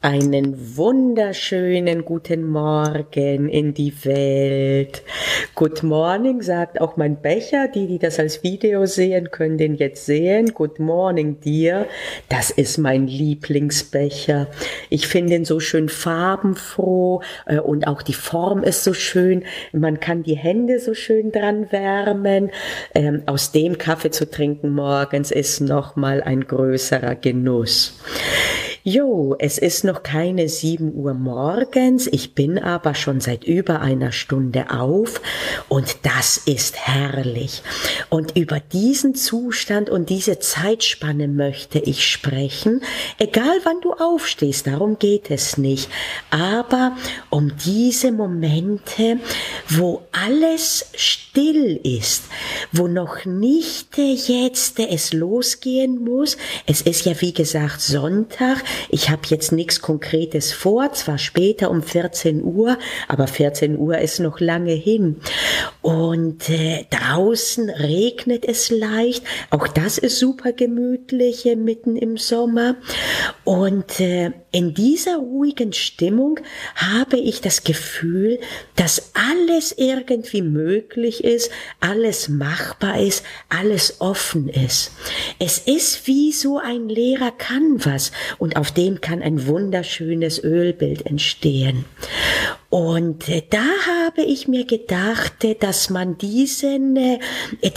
Einen wunderschönen guten Morgen in die Welt. Good morning sagt auch mein Becher. Die, die das als Video sehen, können den jetzt sehen. Good morning dir. Das ist mein Lieblingsbecher. Ich finde ihn so schön farbenfroh äh, und auch die Form ist so schön. Man kann die Hände so schön dran wärmen. Ähm, aus dem Kaffee zu trinken morgens ist nochmal ein größerer Genuss. Jo, es ist noch keine sieben Uhr morgens, ich bin aber schon seit über einer Stunde auf. Und das ist herrlich. Und über diesen Zustand und diese Zeitspanne möchte ich sprechen, egal wann du aufstehst, darum geht es nicht, aber um diese Momente, wo alles still ist, wo noch nicht jetzt es losgehen muss. Es ist ja wie gesagt Sonntag, ich habe jetzt nichts Konkretes vor, zwar später um 14 Uhr, aber 14 Uhr ist noch lange hin. Und äh, draußen regnet es leicht, auch das ist super gemütlich äh, mitten im Sommer. Und äh, in dieser ruhigen Stimmung habe ich das Gefühl, dass alles irgendwie möglich ist, alles machbar ist, alles offen ist. Es ist wie so ein leerer Canvas und auf dem kann ein wunderschönes Ölbild entstehen. Und äh, da habe ich mir gedacht, äh, dass man diesen, äh,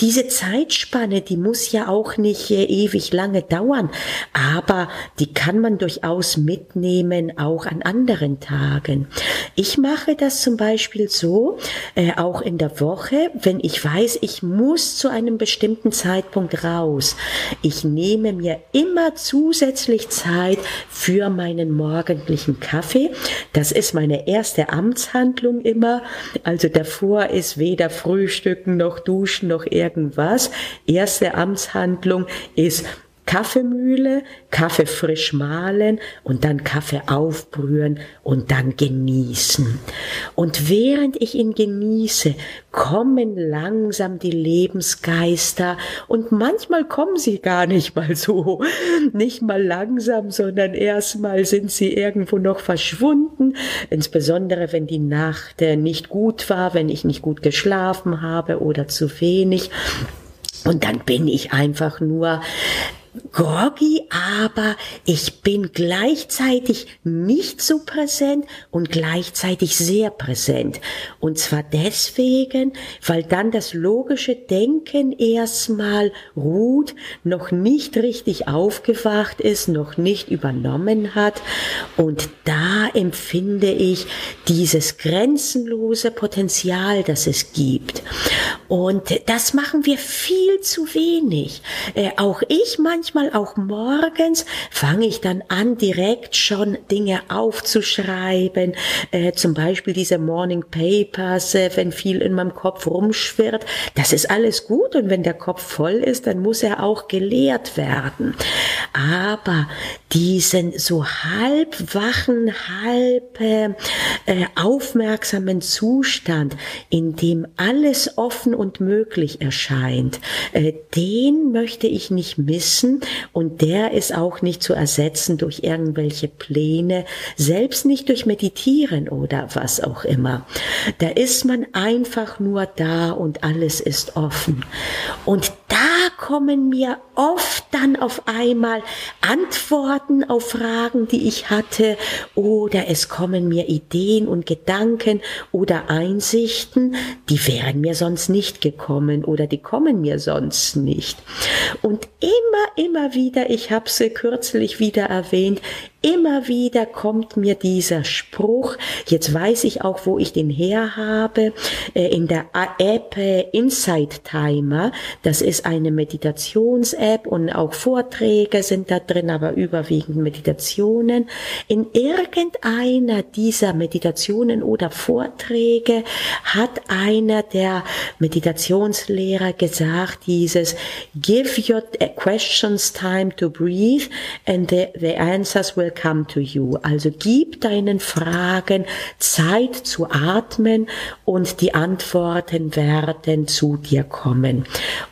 diese Zeitspanne, die muss ja auch nicht ewig lange dauern, aber die kann man durchaus mitnehmen, auch an anderen Tagen. Ich mache das zum Beispiel so, auch in der Woche, wenn ich weiß, ich muss zu einem bestimmten Zeitpunkt raus. Ich nehme mir immer zusätzlich Zeit für meinen morgendlichen Kaffee. Das ist meine erste Amtshandlung immer. Also davor ist weder Frühstücken noch Duschen noch irgendwas. Erste Amtshandlung ist Kaffeemühle, Kaffee frisch mahlen und dann Kaffee aufbrühen und dann genießen. Und während ich ihn genieße, kommen langsam die Lebensgeister und manchmal kommen sie gar nicht mal so, nicht mal langsam, sondern erstmal sind sie irgendwo noch verschwunden, insbesondere wenn die Nacht äh, nicht gut war, wenn ich nicht gut geschlafen habe oder zu wenig. Und dann bin ich einfach nur Gorgi, aber ich bin gleichzeitig nicht so präsent und gleichzeitig sehr präsent. Und zwar deswegen, weil dann das logische Denken erstmal ruht, noch nicht richtig aufgewacht ist, noch nicht übernommen hat. Und da empfinde ich dieses grenzenlose Potenzial, das es gibt. Und das machen wir viel zu wenig. Äh, auch ich manchmal auch morgens fange ich dann an, direkt schon Dinge aufzuschreiben, äh, zum Beispiel diese Morning Papers, äh, wenn viel in meinem Kopf rumschwirrt. Das ist alles gut und wenn der Kopf voll ist, dann muss er auch geleert werden. Aber diesen so halb wachen, halb äh, äh aufmerksamen Zustand, in dem alles offen und möglich erscheint, äh, den möchte ich nicht missen und der ist auch nicht zu ersetzen durch irgendwelche Pläne, selbst nicht durch Meditieren oder was auch immer. Da ist man einfach nur da und alles ist offen. Und da kommen mir oft dann auf einmal Antworten auf Fragen, die ich hatte, oder es kommen mir Ideen und Gedanken oder Einsichten, die wären mir sonst nicht gekommen oder die kommen mir sonst nicht. Und immer, immer wieder, ich habe sie kürzlich wieder erwähnt, Immer wieder kommt mir dieser Spruch, jetzt weiß ich auch, wo ich den her habe, äh, in der App äh, Insight Timer. Das ist eine Meditations-App und auch Vorträge sind da drin, aber überwiegend Meditationen. In irgendeiner dieser Meditationen oder Vorträge hat einer der Meditationslehrer gesagt, dieses Give your questions time to breathe and the, the answers will come to you. Also gib deinen Fragen Zeit zu atmen und die Antworten werden zu dir kommen.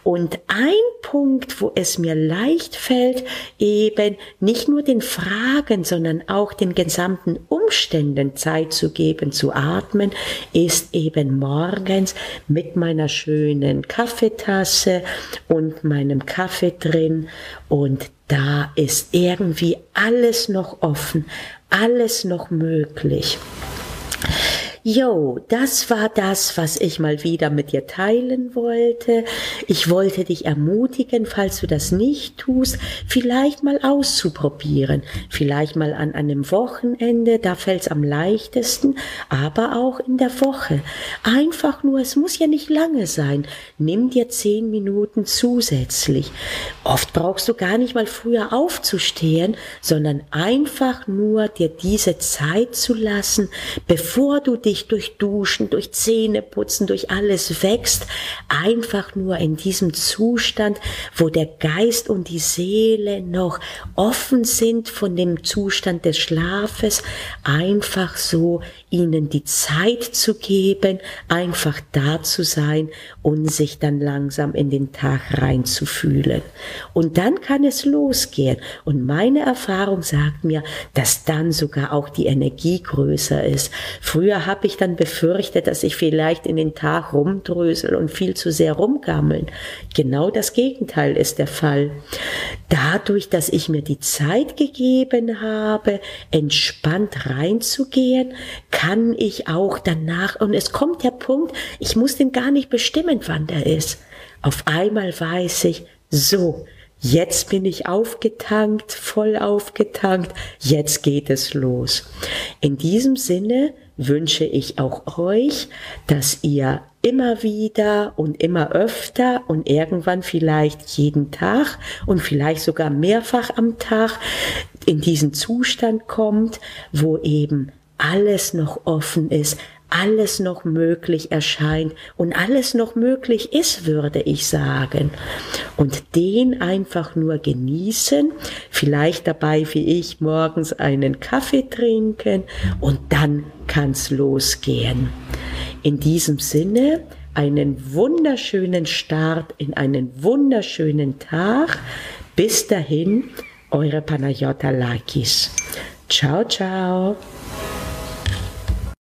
Und ein Punkt, wo es mir leicht fällt, eben nicht nur den Fragen, sondern auch den gesamten Umständen Zeit zu geben, zu atmen, ist eben morgens mit meiner schönen Kaffeetasse und meinem Kaffee drin und da ist irgendwie alles noch offen, alles noch möglich. Jo, das war das, was ich mal wieder mit dir teilen wollte. Ich wollte dich ermutigen, falls du das nicht tust, vielleicht mal auszuprobieren. Vielleicht mal an einem Wochenende, da fällt's am leichtesten, aber auch in der Woche. Einfach nur, es muss ja nicht lange sein. Nimm dir zehn Minuten zusätzlich. Oft brauchst du gar nicht mal früher aufzustehen, sondern einfach nur dir diese Zeit zu lassen, bevor du dich durch Duschen, durch Zähneputzen, durch alles wächst, einfach nur in diesem Zustand, wo der Geist und die Seele noch offen sind von dem Zustand des Schlafes, einfach so ihnen die Zeit zu geben, einfach da zu sein und sich dann langsam in den Tag reinzufühlen. Und dann kann es losgehen. Und meine Erfahrung sagt mir, dass dann sogar auch die Energie größer ist. Früher habe ich dann befürchtet, dass ich vielleicht in den Tag rumdrösel und viel zu sehr rumgammeln. Genau das Gegenteil ist der Fall. Dadurch, dass ich mir die Zeit gegeben habe, entspannt reinzugehen, kann ich auch danach, und es kommt der Punkt, ich muss den gar nicht bestimmen, wann der ist. Auf einmal weiß ich, so, Jetzt bin ich aufgetankt, voll aufgetankt, jetzt geht es los. In diesem Sinne wünsche ich auch euch, dass ihr immer wieder und immer öfter und irgendwann vielleicht jeden Tag und vielleicht sogar mehrfach am Tag in diesen Zustand kommt, wo eben alles noch offen ist, alles noch möglich erscheint und alles noch möglich ist, würde ich sagen. Und den einfach nur genießen, vielleicht dabei wie ich morgens einen Kaffee trinken und dann kann's losgehen. In diesem Sinne einen wunderschönen Start in einen wunderschönen Tag. Bis dahin, eure Panayota Lakis. Ciao, ciao.